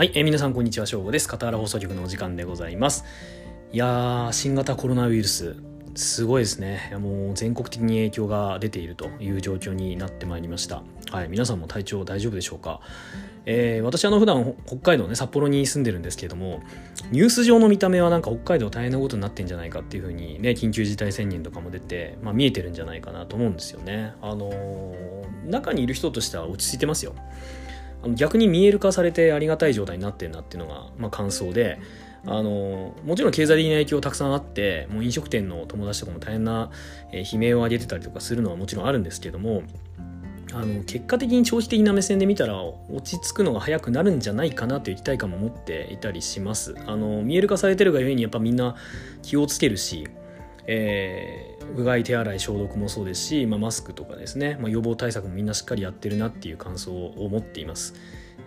はい、えー皆さんこんにちは、正午です。片原放送局のお時間でございます。いやー、新型コロナウイルス、すごいですね。もう全国的に影響が出ているという状況になってまいりました。はい、皆さんも体調大丈夫でしょうか？えー私あの普段北海道ね札幌に住んでるんですけれどもニュース上の見た目はなんか北海道大変なことになってんじゃないかっていうふうにね緊急事態宣言とかも出て、まあ、見えてるんじゃないかなと思うんですよねあのー中にいる人としては落ち着いてますよあの逆に見える化されてありがたい状態になってるなっていうのが、まあ、感想であのもちろん経済的な影響たくさんあってもう飲食店の友達とかも大変な、え悲鳴を上げてたりとかするのはもちろんあるんですけどもあの結果的に長期的な目線で見たら落ち着くのが早くなるんじゃないかなという期待感も持っていたりします。あの見える化されてるがゆえにやっぱみんな気をつけるしえーうがい手洗い消毒もそうですし、まあ、マスクとかですね、まあ、予防対策もみんなしっかりやってるなっていう感想を持っています。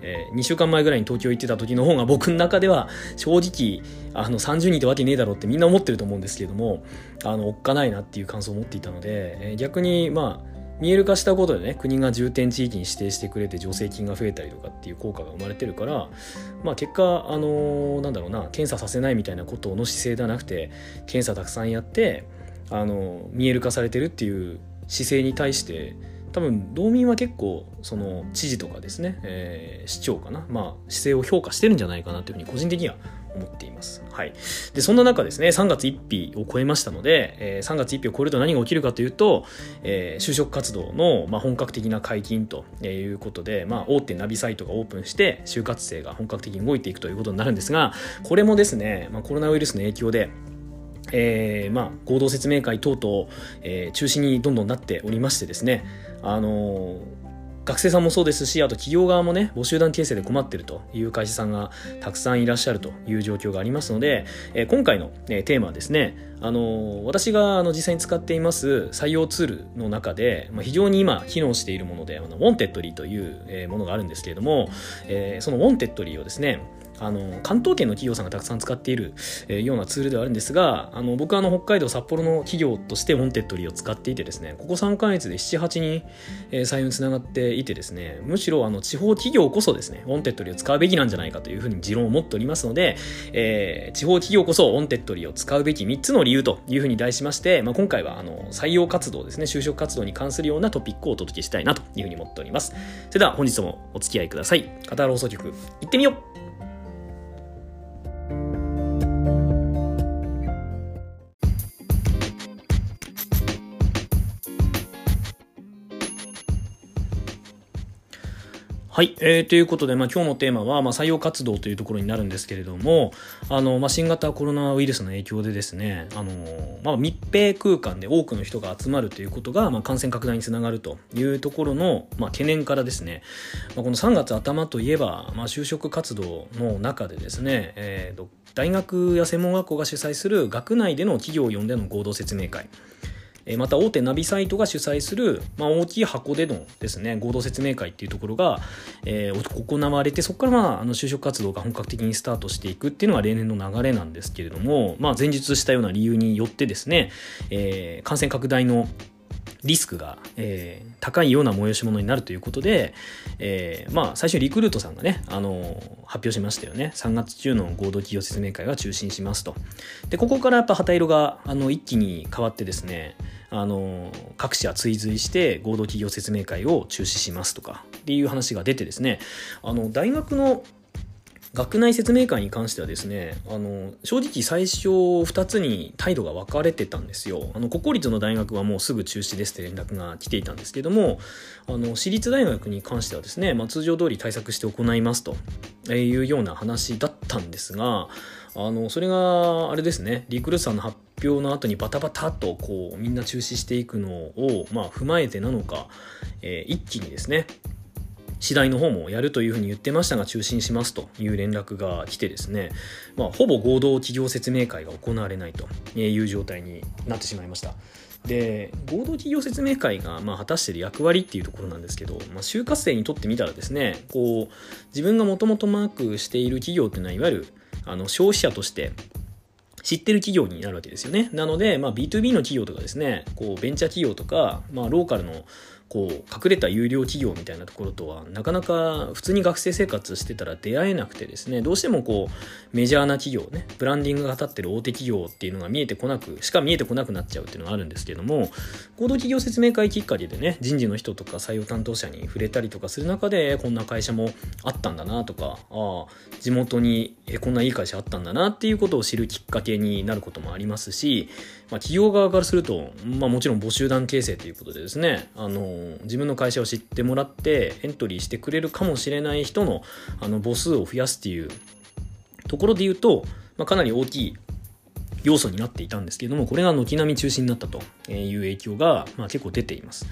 え2週間前ぐらいに東京行ってた時の方が僕の中では正直あの30人ってわけねえだろうってみんな思ってると思うんですけれどもあのおっかないなっていう感想を持っていたので、えー逆にまあ見える化したことでね国が重点地域に指定してくれて助成金が増えたりとかっていう効果が生まれてるから、まあ、結果あのーなんだろうな検査させないみたいなことの姿勢ではなくて検査たくさんやってあの見える化されてるっていう姿勢に対して多分道民は結構その知事とかですね、えー市長かな、まあ、姿勢を評価してるんじゃないかなというふうに個人的には思っています。はい。で、そんな中ですね、3月1日を超えましたので、えー3月1日を超えると何が起きるかというと、えー就職活動の、まあ、本格的な解禁ということで、まあ、大手ナビサイトがオープンして、就活生が本格的に動いていくということになるんですが、これもですね、まあ、コロナウイルスの影響で、えーまあ、合同説明会等々、えー中止にどんどんなっておりましてですね、あのー学生さんもそうですし、あと企業側もね、母集団形成で困ってるという会社さんがたくさんいらっしゃるという状況がありますので、え今回の、えテーマはですね、あの私があの実際に使っています採用ツールの中で、まあ、非常に今機能しているもので、あの Wantedly という、えものがあるんですけれども、えーその Wantedly をですね、あの関東圏の企業さんがたくさん使っている、えーようなツールではあるんですがあの僕はあの北海道札幌の企業として Wantedly を使っていてですねここ3ヶ月で7、8人、えー採用につながっていてですねむしろあの地方企業こそですね Wantedly を使うべきなんじゃないかというふうに持論を持っておりますので、えー地方企業こそ Wantedly を使うべき3つの理由言うというふうに題しまして、まあ、今回はあの採用活動ですね就職活動に関するようなトピックをお届けしたいなというふうに思っております。それでは本日もお付き合いください。カタール放送局行ってみよう。はい、えーということで、まあ、今日のテーマは、まあ、採用活動というところになるんですけれどもあの、まあ、新型コロナウイルスの影響でですねあの、まあ、密閉空間で多くの人が集まるということが、まあ、感染拡大につながるというところの、まあ、懸念からですね、まあ、この3月頭といえば、まあ、就職活動の中でですね、えー大学や専門学校が主催する学内での企業を呼んでの合同説明会。えまた大手ナビサイトが主催する、まあ、大きい箱でのですね合同説明会っていうところが、えー行われてそこから、まあ、あの就職活動が本格的にスタートしていくっていうのが例年の流れなんですけれども、まあ、前述したような理由によってですね、えー感染拡大のリスクが、えー高いような催し物になるということで、えーまあ最初リクルートさんがね、あのー発表しましたよね。3月中の合同企業説明会が中止しますと。でここからやっぱ旗色があの一気に変わってですねあの各社追随して合同企業説明会を中止しますとかっていう話が出てですねあの大学の学内説明会に関してはですねあの正直最初2つに態度が分かれてたんですよ。あの国公立の大学はもうすぐ中止ですって連絡が来ていたんですけどもあの私立大学に関してはですね、まあ、通常通り対策して行いますというような話だったんですがあのそれがあれですねリクルートさんの発表の後にバタバタとこうみんな中止していくのを、まあ、踏まえてなのか、えー一気にですね次第の方もやるというふうに言ってましたが中止にしますという連絡が来てですね、まあ、ほぼ合同企業説明会が行われないという状態になってしまいました。で合同企業説明会がまあ果たしている役割っていうところなんですけど、まあ、就活生にとってみたらですねこう自分がもともとマークしている企業っていうのはいわゆるあの消費者として知ってる企業になるわけですよね。なので、まあ、B2B の企業とかですね、こうベンチャー企業とか、まあ、ローカルのこう隠れた有料企業みたいなところとはなかなか普通に学生生活してたら出会えなくてですねどうしてもこうメジャーな企業ねブランディングが立ってる大手企業っていうのが見えてこなくしか見えてこなくなっちゃうっていうのがあるんですけども合同企業説明会きっかけでね人事の人とか採用担当者に触れたりとかする中でこんな会社もあったんだなとかああ地元にえこんないい会社あったんだなっていうことを知るきっかけになることもありますし、まあ、企業側からすると、まあ、もちろん募集団形成ということでですねあの自分の会社を知ってもらってエントリーしてくれるかもしれない人のあの母数を増やすっていうところで言うと、まあ、かなり大きい要素になっていたんですけれどもこれが軒並み中止になったという影響が、まあ、結構出ています。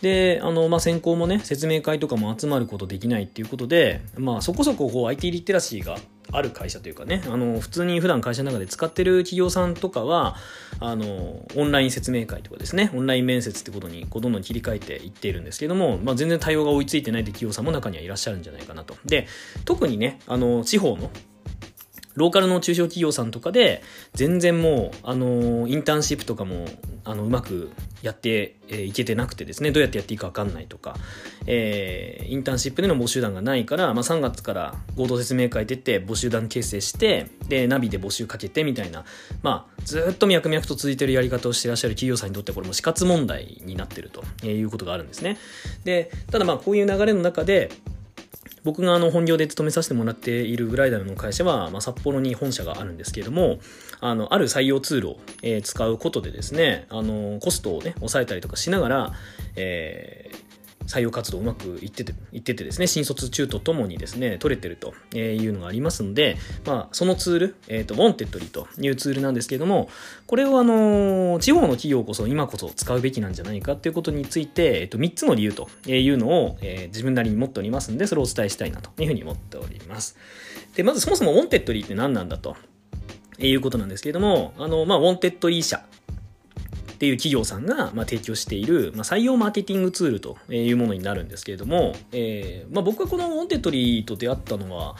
で、あの、まあ、専攻もね、説明会とかも集まることできないっていうことで、まあ、そこそここう IT リテラシーがある会社というかね、あの、普通に普段会社の中で使ってる企業さんとかは、あの、オンライン説明会とかですね、オンライン面接ってことにこうどんどん切り替えていっているんですけども、まあ、全然対応が追いついてないって企業さんも中にはいらっしゃるんじゃないかなと。で、特にね、あの、地方のローカルの中小企業さんとかで、全然もう、あの、インターンシップとかも、あの、うまくやってい、えー、けてなくてですね、どうやってやっていいかわかんないとか、えー、インターンシップでの募集団がないから、まあ、3月から合同説明会出て募集団形成して、で、ナビで募集かけてみたいな、まあ、ずっと脈々と続いてるやり方をしてらっしゃる企業さんにとってこれも死活問題になってるということがあるんですね。で、ただまあ、こういう流れの中で、僕があの本業で勤めさせてもらっているブライダルの会社は、まあ、札幌に本社があるんですけれども、あの、ある採用ツールを、えー、使うことでですね、あの、コストをね、抑えたりとかしながら、えー、採用活動うまくいってて、いっててですね、新卒中途ともにですね、取れてるというのがありますので、まあ、そのツール、えっ、ー、と、 Wantedly というツールなんですけども、これをあの、地方の企業こそ今こそ使うべきなんじゃないかっていうことについて、えっ、ー、と、3つの理由というのを、えー、自分なりに持っておりますんで、それをお伝えしたいなというふうに思っております。で、まずそもそも Wantedly って何なんだと。いうことなんですけども、あの、まあ、 Wantedly 社っていう企業さんが、まあ、提供している、まあ、採用マーケティングツールというものになるんですけれども、えーまあ、僕はこの Wantedly と出会ったのは、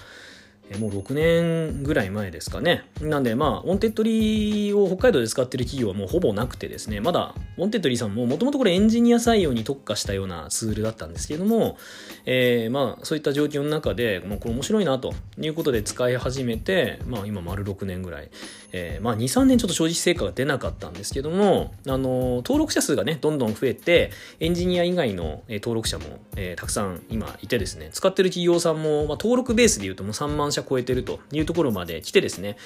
もう6年ぐらい前ですかね。なんで、まあ、 Wantedly を北海道で使ってる企業はもうほぼなくてですね、まだ、 Wantedly さんももともとこれエンジニア採用に特化したようなツールだったんですけれども、えー、まあ、そういった状況の中で、まあ、これ面白いなということで使い始めて、まあ、今丸6年ぐらい、えー、まあ、2、3年ちょっと正直成果が出なかったんですけども、あの、登録者数がね、どんどん増えて、エンジニア以外の登録者も、えー、たくさん今いてですね、使ってる企業さんも、まあ、登録ベースで言うともう3万社超えてるというところまで来てですね、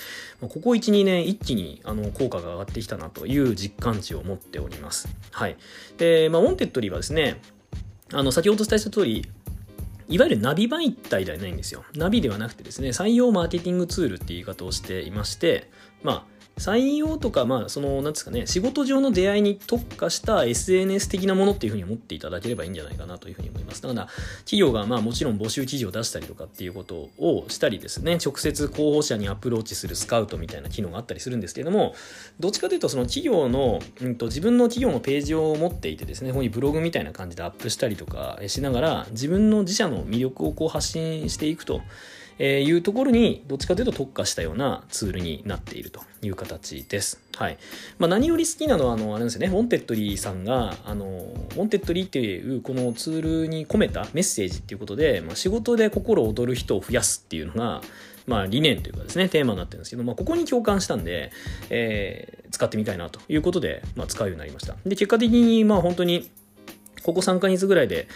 ここ1、2年一気にあの効果が上がってきたなという実感値を持っております。はい。で、まあ、 Wantedly はですね、あの、先ほどお伝えした通り、いわゆるナビ媒体ではないんですよ。ナビではなくてですね、採用マーケティングツールっていう言い方をしていまして、まあ、採用とか、まあ、その、なんですかね、仕事上の出会いに特化した SNS 的なものっていうふうに思っていただければいいんじゃないかなというふうに思います。だから、企業が、まあ、もちろん募集記事を出したりとかっていうことをしたりですね、直接候補者にアプローチするスカウトみたいな機能があったりするんですけれども、どっちかというと、その企業の、うんと、自分の企業のページを持っていてですね、ここにブログみたいな感じでアップしたりとかしながら、自分の自社の魅力をこう発信していくと。えいうところにどっちかというと特化したようなツールになっているという形です。はい。まあ、何より好きなのは、あの、あれですよね、 Wantedly さんが、あの、 Wantedly っていうこのツールに込めたメッセージっていうことで、まあ、仕事で心躍る人を増やすっていうのが、まあ、理念というかですね、テーマになってるんですけど、まあ、ここに共感したんで、えー、使ってみたいなということで、まあ、使うようになりました。で、結果的に、まあ、本当に、ここ3ヶ月ぐらいで、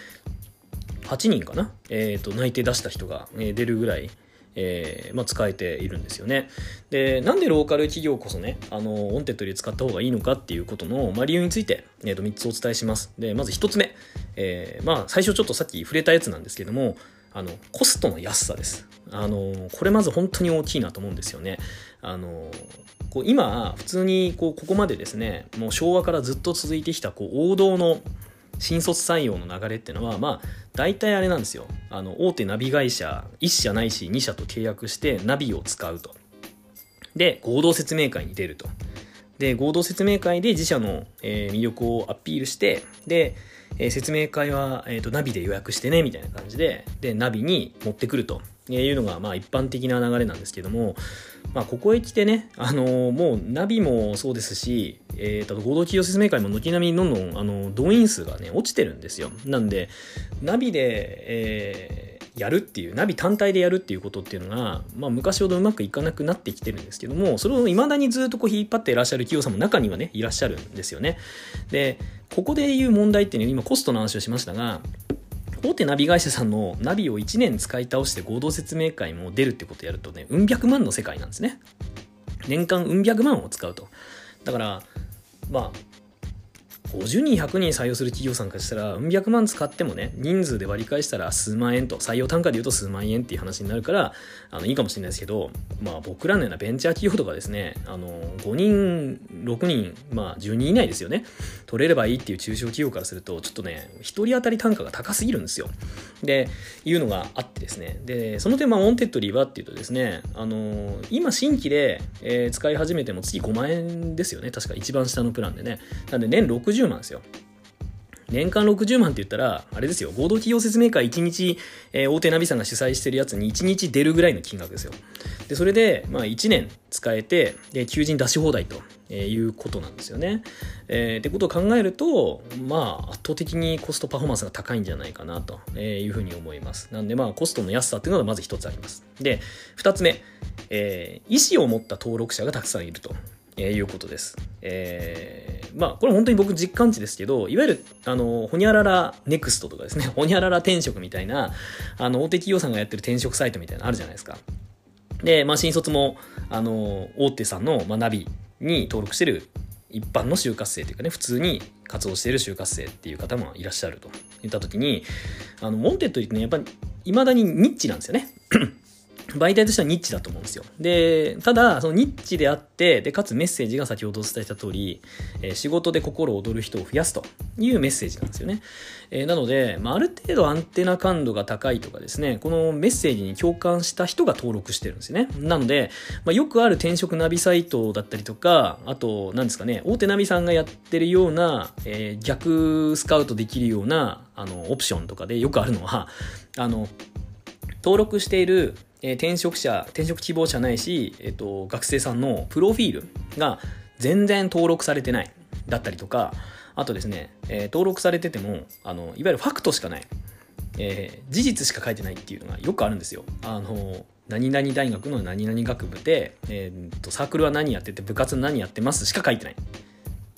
8人かな、えーと、内定出した人が、え出るぐらい、えーまあ、使えているんですよね。で、なんでローカル企業こそね、あの、 Wantedly 使った方がいいのかっていうことの、まあ、理由について、えー、と3つお伝えします。で、まず1つ目。えー、まあ、最初ちょっとさっき触れたやつなんですけども、あの、コストの安さです。あの、これまず本当に大きいなと思うんですよね。あの、こう今、普通にこうここまでですね、もう昭和からずっと続いてきたこう王道の新卒採用の流れってのは、まあ、大体あれなんですよ。あの、大手ナビ会社、1社ないし2社と契約してナビを使うと。で、合同説明会に出ると。で、合同説明会で自社の、えー、魅力をアピールして、で、えー、説明会は、えーと、ナビで予約してね、みたいな感じで、で、ナビに持ってくるというのが、まあ一般的な流れなんですけども、まあ、ここへ来てね、あのー、もうナビもそうですし、えー、と合同企業説明会も軒並みどんどんあの動員数がね落ちてるんですよ。なんでナビで、えー、やるっていうナビ単体でやるっていうことっていうのが、まあ、昔ほどうまくいかなくなってきてるんですけどもそれを未だにずっとこう引っ張っていらっしゃる企業さんも中にはねいらっしゃるんですよね。でここでいう問題っていうのは今コストの話をしましたが大手ナビ会社さんのナビを1年使い倒して合同説明会も出るってことやるとね、うん百万の世界なんですね。年間うん百万を使うと。だから、まあ、50人100人採用する企業さんからしたらうん百万使ってもね人数で割り返したら数万円と採用単価で言うと数万円っていう話になるからあのいいかもしれないですけど、まあ、僕らのようなベンチャー企業とかですねあの5人6人、まあ、10人以内ですよね。取れればいいっていう中小企業からするとちょっとね1人当たり単価が高すぎるんですよ。でいうのがあってですね。でその点まあ Wantedly はっていうとですねあの今新規で、えー、使い始めても月5万円ですよね。確か一番下のプランでね。なんで年60万ですよ。年間60万って言ったら、あれですよ、合同企業説明会1日、えー、大手ナビさんが主催してるやつに1日出るぐらいの金額ですよ。で、それで、まあ1年使えて、で、求人出し放題とえいうことなんですよね。えー、ってことを考えると、まあ圧倒的にコストパフォーマンスが高いんじゃないかなというふうに思います。なんでまあコストの安さっていうのがまず一つあります。で、二つ目、えー、意思を持った登録者がたくさんいると。え、いうことです。えー、まあ、これ本当に僕実感値ですけど、いわゆる、あの、ほにゃららネクストとかですね、ほにゃらら転職みたいな、あの、大手企業さんがやってる転職サイトみたいなのあるじゃないですか。で、まあ、新卒も、あの、大手さんの、まあ、ナビに登録してる一般の就活生というかね、普通に活動している就活生っていう方もいらっしゃると言ったときに、あの、 Wantedly ってね、やっぱり、未だにニッチなんですよね。媒体としてはニッチだと思うんですよ。で、ただ、そのニッチであって、で、かつメッセージが先ほどお伝えした通り、えー、仕事で心躍る人を増やすというメッセージなんですよね。えー、なので、まあ、ある程度アンテナ感度が高いとかですね、このメッセージに共感した人が登録してるんですよね。なので、まあ、よくある転職ナビサイトだったりとか、あと、何ですかね、大手ナビさんがやってるような、えー、逆スカウトできるような、あの、オプションとかでよくあるのは、あの、登録しているえー、転職者、転職希望者ないし、えっ、ー、と、学生さんのプロフィールが全然登録されてないだったりとか、あとですね、えー、登録されてても、あの、いわゆるファクトしかない、えー、事実しか書いてないっていうのがよくあるんですよ。あの、何々大学の何々学部で、えーと、サークルは何やってて部活何やってますしか書いてない。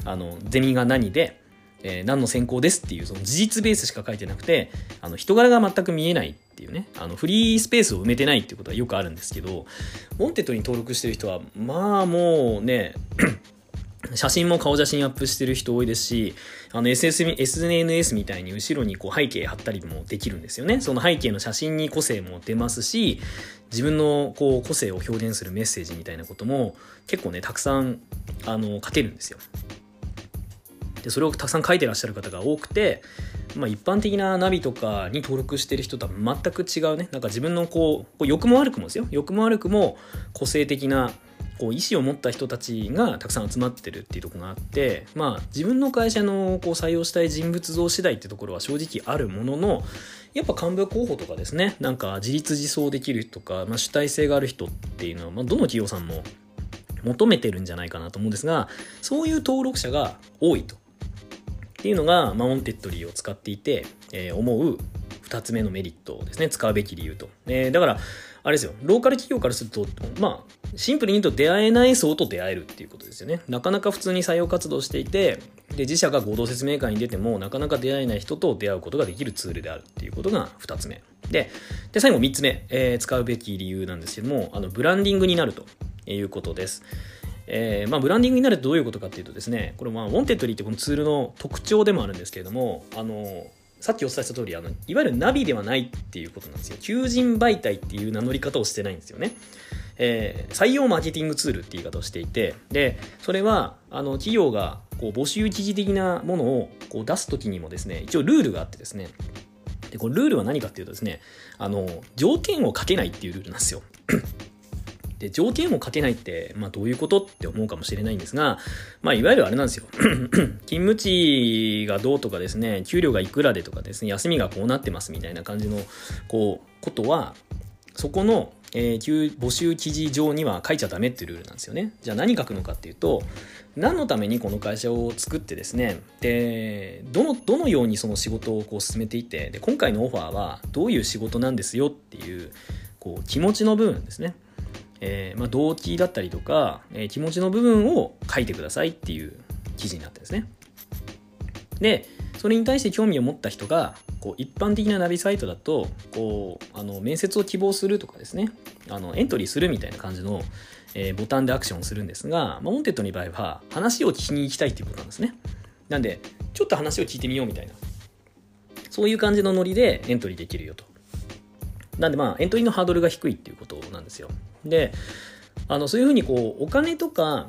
あのゼミが何でえー、何の専攻ですっていうその事実ベースしか書いてなくてあの人柄が全く見えないっていうねあのフリースペースを埋めてないっていうことはよくあるんですけどWantedly に登録してる人はまあもうね 写真も顔写真アップしてる人多いですし、あの SS SNS みたいに後ろにこう背景貼ったりもできるんですよね。その背景の写真に個性も出ますし、自分のこう個性を表現するメッセージみたいなことも結構ね、たくさんあの書けるんですよ。でそれをたくさん書いてらっしゃる方が多くて、まあ、一般的なナビとかに登録してる人とは全く違うね。なんか自分のこう良くも悪くもですよ。良くも悪くも個性的なこう意思を持った人たちがたくさん集まってるっていうとこがあってまあ自分の会社のこう採用したい人物像次第ってところは正直あるもののやっぱ幹部候補とかですね。なんか自立自走できるとか、まあ、主体性がある人っていうのは、まあ、どの企業さんも求めてるんじゃないかなと思うんですがそういう登録者が多いと。っていうのが、まあ、 Wantedly を使っていて、えー、思う2つ目のメリットですね。使うべき理由と、えー、だからあれですよ。ローカル企業からするとまあシンプルに言うと出会えない層と出会えるっていうことですよね。なかなか普通に採用活動していてで自社が合同説明会に出てもなかなか出会えない人と出会うことができるツールであるっていうことが2つ目。でで最後3つ目、えー、使うべき理由なんですけどもあのブランディングになるということです。えー、まあ、ブランディングになるとどういうことかっていうとですね、これまあ、 Wantedly ってこのツールの特徴でもあるんですけれども、あの、さっきお伝えした通り、あの、いわゆるナビではないっていうことなんですよ。求人媒体っていう名乗り方をしてないんですよね。えー、採用マーケティングツールって言い方をしていて、で、それは、あの、企業が、こう、募集一時的なものを、こう、出すときにもですね、一応ルールがあってですね、で、このルールは何かっていうとですね、あの、条件をかけないっていうルールなんですよ。で、条件をかけないって、まあどういうことって思うかもしれないんですが、まあいわゆるあれなんですよ。勤務地がどうとかですね、給料がいくらでとかですね、休みがこうなってますみたいな感じの、こう、ことは、そこのえー、募集記事上には書いちゃダメっていうルールなんですよね。じゃあ何書くのかっていうと、何のためにこの会社を作ってですね、で、どの、どのようにその仕事をこう進めていて、で、今回のオファーはどういう仕事なんですよっていう、こう、気持ちの部分ですね。えー、まあ、動機だったりとか、えー、気持ちの部分を書いてくださいっていう記事になってるんですね。で、それに対して興味を持った人がこう一般的なナビサイトだとこうあの面接を希望するとかですね。あのエントリーするみたいな感じの、えー、ボタンでアクションをするんですが、まあ、 Wantedly の場合は話を聞きに行きたいっていうことなんですね。なんでちょっと話を聞いてみようみたいな。そういう感じのノリでエントリーできるよと。なんでまあエントリーのハードルが低いっていうことなんですよ。であのそういうふうにこうお金とか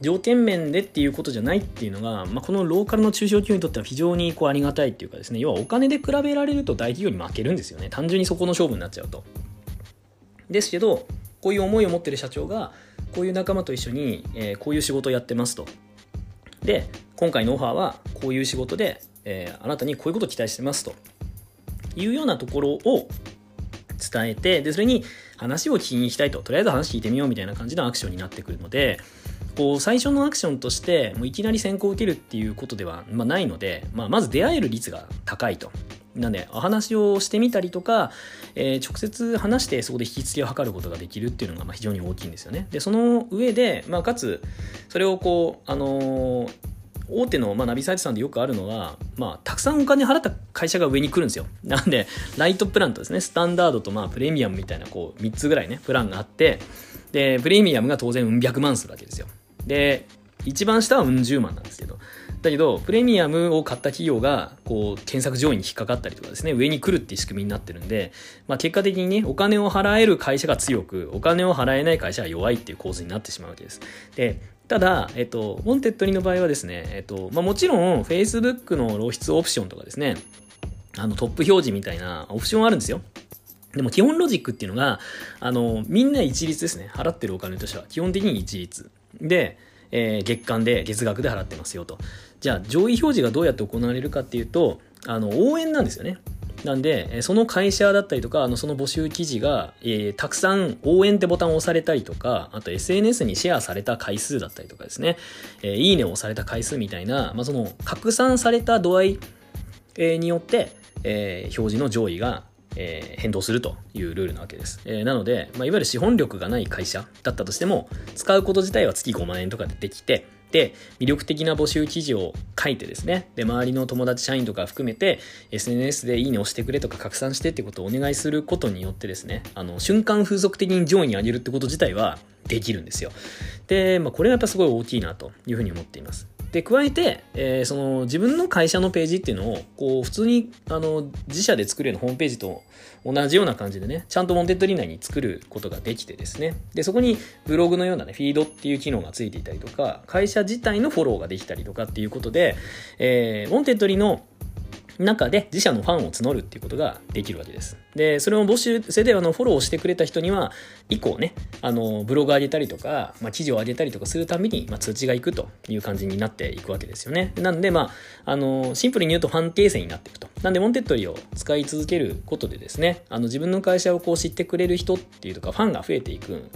条件面でっていうことじゃないっていうのが、まあ、このローカルの中小企業にとっては非常にこうありがたいっていうかですね要はお金で比べられると大企業に負けるんですよね。単純にそこの勝負になっちゃうと。ですけどこういう思いを持ってる社長がこういう仲間と一緒に、えー、こういう仕事をやってますと。で今回のオファーはこういう仕事で、えー、あなたにこういうことを期待してますと。いうようなところを伝えてでそれに話を聞きに行きたいととりあえず話聞いてみようみたいな感じのアクションになってくるのでこう最初のアクションとしてもういきなり先行を受けるっていうことでは、まあ、ないので、まあ、まず出会える率が高いと。なんで、お話をしてみたりとか、えー、直接話してそこで引き付けを図ることができるっていうのがまあ非常に大きいんですよね。で、その上で、まあ、かつ、それをこう、あのー、大手の、まあ、ナビサイトさんでよくあるのは、まあ、たくさんお金払った会社が上に来るんですよ。なんで、ライトプランとですね、スタンダードと、まあ、プレミアムみたいな、こう、3つぐらいね、プランがあって、で、プレミアムが当然、うん百万するわけですよ。で、一番下はうん十万なんですけど、だけど、プレミアムを買った企業が、こう、検索上位に引っかかったりとかですね、上に来るっていう仕組みになってるんで、まあ結果的にね、お金を払える会社が強く、お金を払えない会社が弱いっていう構図になってしまうわけです。で、ただ、えっと、 Wantedly の場合はですね、えっと、まあもちろん、Facebook の露出オプションとかですね、あの、トップ表示みたいなオプションあるんですよ。でも基本ロジックっていうのが、あの、みんな一律ですね。払ってるお金としては。基本的に一律。で、えー、月間で月額で払ってますよと。じゃあ上位表示がどうやって行われるかっていうと、あの、応援なんですよね。なんで、その会社だったりとか、あの、その募集記事が、えー、たくさん応援ってボタンを押されたりとか、あと SNS にシェアされた回数だったりとかですね、えー、いいねを押された回数みたいな、まあ、その、拡散された度合い、え、によって、え、表示の上位がえ、変動するというルールなわけです。えー、なので、まあ、いわゆる資本力がない会社だったとしても、使うこと自体は月5万円とかでできて、魅力的な募集記事を書いてですね、で、周りの友達社員とか含めて、SNS でいいね押してくれとか拡散してってことをお願いすることによってですね、あの、瞬間風速的に上位に上げるってこと自体はできるんですよ。で、まあ、これがやっぱすごい大きいなというふうに思っています。で、加えて、えー、その自分の会社のページっていうのを、こう、普通に、あの、自社で作るようなホームページと同じような感じでね、ちゃんと Wantedly 内に作ることができてですね、で、そこにブログのようなね、フィードっていう機能がついていたりとか、会社自体のフォローができたりとかっていうことで、えー、 Wantedly の中で自社のファンを募るっていうことができるわけです。で、それを募集、それであのフォローしてくれた人には、以降ね、あの、ブログ上げたりとか、まあ、記事を上げたりとかするために、まあ、通知がいくという感じになっていくわけですよね。なんで、まあ、あの、シンプルに言うとファン形成になっていくと。なんで、モンテッドリを使い続けることでですね、あの、自分の会社をこう知ってくれる人っていうとか、ファンが増えていく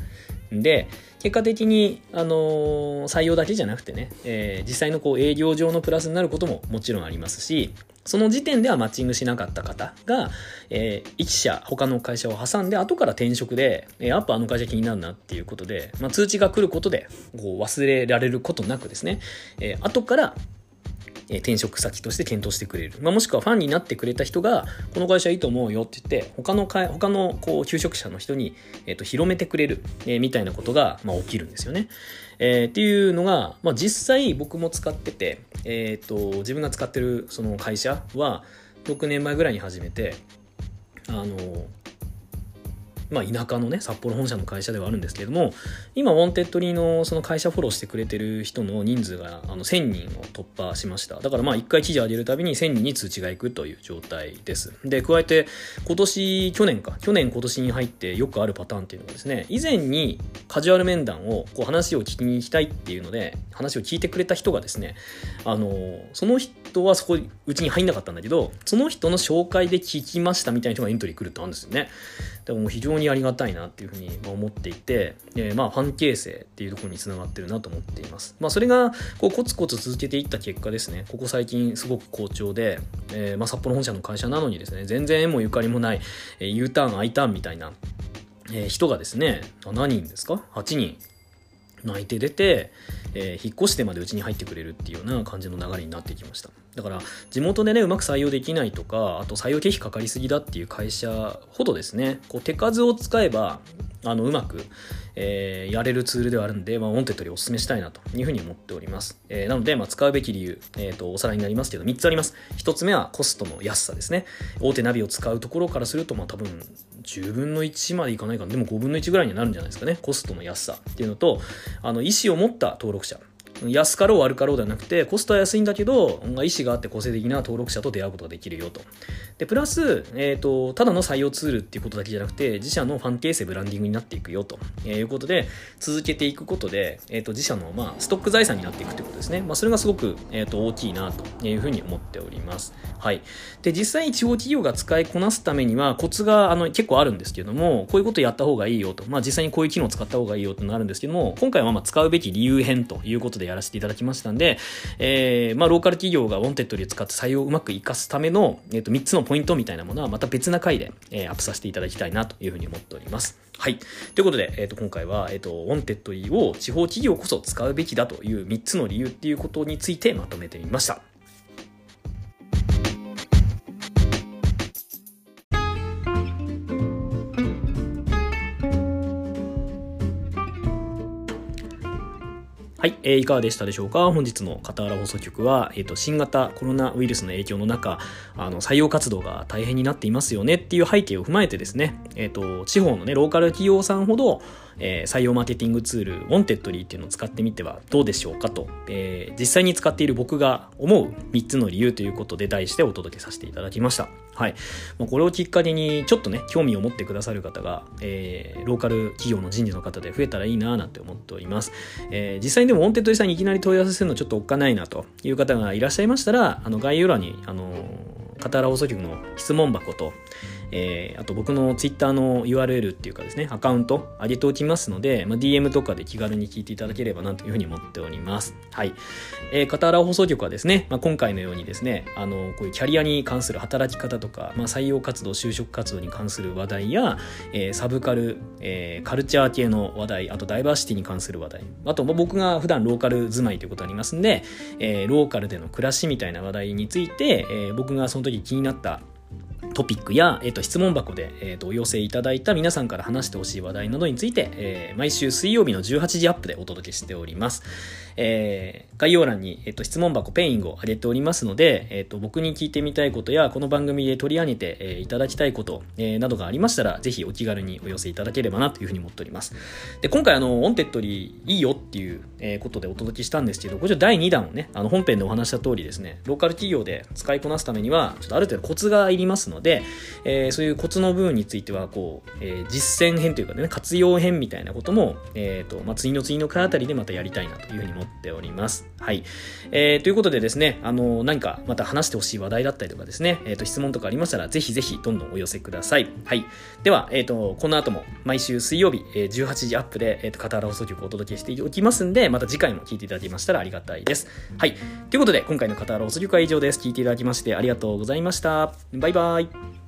で、結果的に、あのー、採用だけじゃなくてね、えー、実際のこう営業上のプラスになることももちろんありますし、その時点ではマッチングしなかった方が、えー、一社、他の会社を挟んで、後から転職で、えー、やっぱあの会社気になるなっていうことで、まあ、通知が来ることで、こう忘れられることなくですね、えー、後からえ転職先として検討してくれる。まあ、もしくはファンになってくれた人が、この会社いいと思うよって言って、他の会、他のこう、求職者の人に、えっ、と、広めてくれる、え、みたいなことが、まあ、起きるんですよね。えー、っていうのが、まあ、実際僕も使ってて、えっ、と、自分が使ってるその会社は、6年前ぐらいに始めて、あの、まあ、田舎のね、札幌本社の会社ではあるんですけれども、今、 Wantedly のその会社フォローしてくれてる人の人数があの1000人を突破しました。だからまあ、1回記事上げるたびに1000人に通知がいくという状態です。で、加えて、今年、去年か、去年今年に入ってよくあるパターンっていうのがですね、以前にカジュアル面談を、こう話を聞きに行きたいっていうので、話を聞いてくれた人がですね、あの、その人はそこ、うちに入んなかったんだけど、その人の紹介で聞きましたみたいな人がエントリー来るってあるんですよね。でも非常にありがたいなっていうふうに思っていて、えー、まあファン形成っていうところにつながってるなと思っています。まあそれがこうコツコツ続けていった結果ですね、ここ最近すごく好調で、えー、まあ札幌本社の会社なのにですね、全然縁もゆかりもない、えー、U ターン、I ターンみたいな、えー、人がですね、何人ですか ?8 人内定出て、えー、引っ越してまでうちに入ってくれるっていうような感じの流れになってきましただから地元でねうまく採用できないとかあと採用経費かかりすぎだっていう会社ほどですねこう手数を使えばあのうまく、えー、やれるツールではあるんで、まあ、 Wantedly お勧めしたいなというふうに思っております。えー、なので、まあ、使うべき理由、えーと、おさらいになりますけど、3つあります。1つ目はコストの安さですね。大手ナビを使うところからすると、まあ、多分10分の1までいかないかな。でも5分の1ぐらいになるんじゃないですかね。コストの安さっていうのと、あの意思を持った登録者。安かろう悪かろうではなくてコストは安いんだけど意思があって個性的な登録者と出会うことができるよと。でプラス、えーと、ただの採用ツールっていうことだけじゃなくて自社のファン形成ブランディングになっていくよとえいうことで続けていくことで、えーと、自社の、まあ、ストック財産になっていくということですね、まあ、それがすごく、えーと、大きいなというふうに思っております。はい。で実際に地方企業が使いこなすためにはコツがあの結構あるんですけどもこういうことやった方がいいよと、まあ、実際にこういう機能を使った方がいいよとなるんですけども今回はまあ使うべき理由編ということでやらせていただきましたんで、えー、まあ、ローカル企業が Wantedly を使って採用をうまく活かすための、えー、と3つのポイントみたいなものはまた別な回で、えー、アップさせていただきたいなというふうに思っております。はい。ということで、えっ、ー、と、今回は、えっ、ー、と、 Wantedly を地方企業こそ使うべきだという3つの理由っていうことについてまとめてみました。はい、えー、いかがでしたでしょうか？本日の片原放送局は、えーと、新型コロナウイルスの影響の中あの採用活動が大変になっていますよねっていう背景を踏まえてですね、えーと地方の、ね、ローカル企業さんほどえー、採用マーケティングツール、 Wantedly っていうのを使ってみてはどうでしょうかと、えー、実際に使っている僕が思う3つの理由ということで題してお届けさせていただきました。はい。まあ、これをきっかけにちょっとね、興味を持ってくださる方が、えー、ローカル企業の人事の方で増えたらいいなぁなんて思っております。えー、実際にでも Wantedly さんにいきなり問い合わせするのちょっとおっかないなという方がいらっしゃいましたら、あの概要欄に、あのー、カターラ放送局の質問箱と、えー、あと僕の Twitter の URL っていうかですね、アカウント上げておきますので、まあ、DM とかで気軽に聞いていただければなというふうに思っております。はい。えー、片原放送局はですね、まあ、今回のようにですね、あの、こういうキャリアに関する働き方とか、まあ、採用活動、就職活動に関する話題や、えー、サブカル、えー、カルチャー系の話題、あとダイバーシティに関する話題、あと、まあ、僕が普段ローカル住まいということありますんで、えー、ローカルでの暮らしみたいな話題について、えー、僕がその時気になったトピックや、えー、と質問箱で、えー、とお寄せいただいた皆さんから話してほしい話題などについて、えー、毎週水曜日の18時アップでお届けしております。えー、概要欄に、えー、と質問箱ペイングを上げておりますので、えー、と僕に聞いてみたいことやこの番組で取り上げて、えー、いただきたいこと、えー、などがありましたらぜひお気軽にお寄せいただければなというふうに思っております。で今回あの Wantedly いいよっていう、えー、ことでお届けしたんですけどこちら第2弾をねあの本編でお話した通りですねローカル企業で使いこなすためにはちょっとある程度コツがいりますので、えー、そういうコツの部分についてはこう、えー、実践編というかね活用編みたいなことも、えーとまあ、次の次の回あたりでまたやりたいなというふうに思っております。はい。えー、ということでですね、あの、何かまた話してほしい話題だったりとかですね、えっ、と、質問とかありましたら、ぜひぜひどんどんお寄せください。はい。では、えっ、と、この後も毎週水曜日、えー、18時アップで、えっ、ー、と、片原放送局をお届けしておきますんで、また次回も聞いていただけましたらありがたいです。はい。ということで、今回の片原放送局は以上です。聞いていただきましてありがとうございました。バイバイ。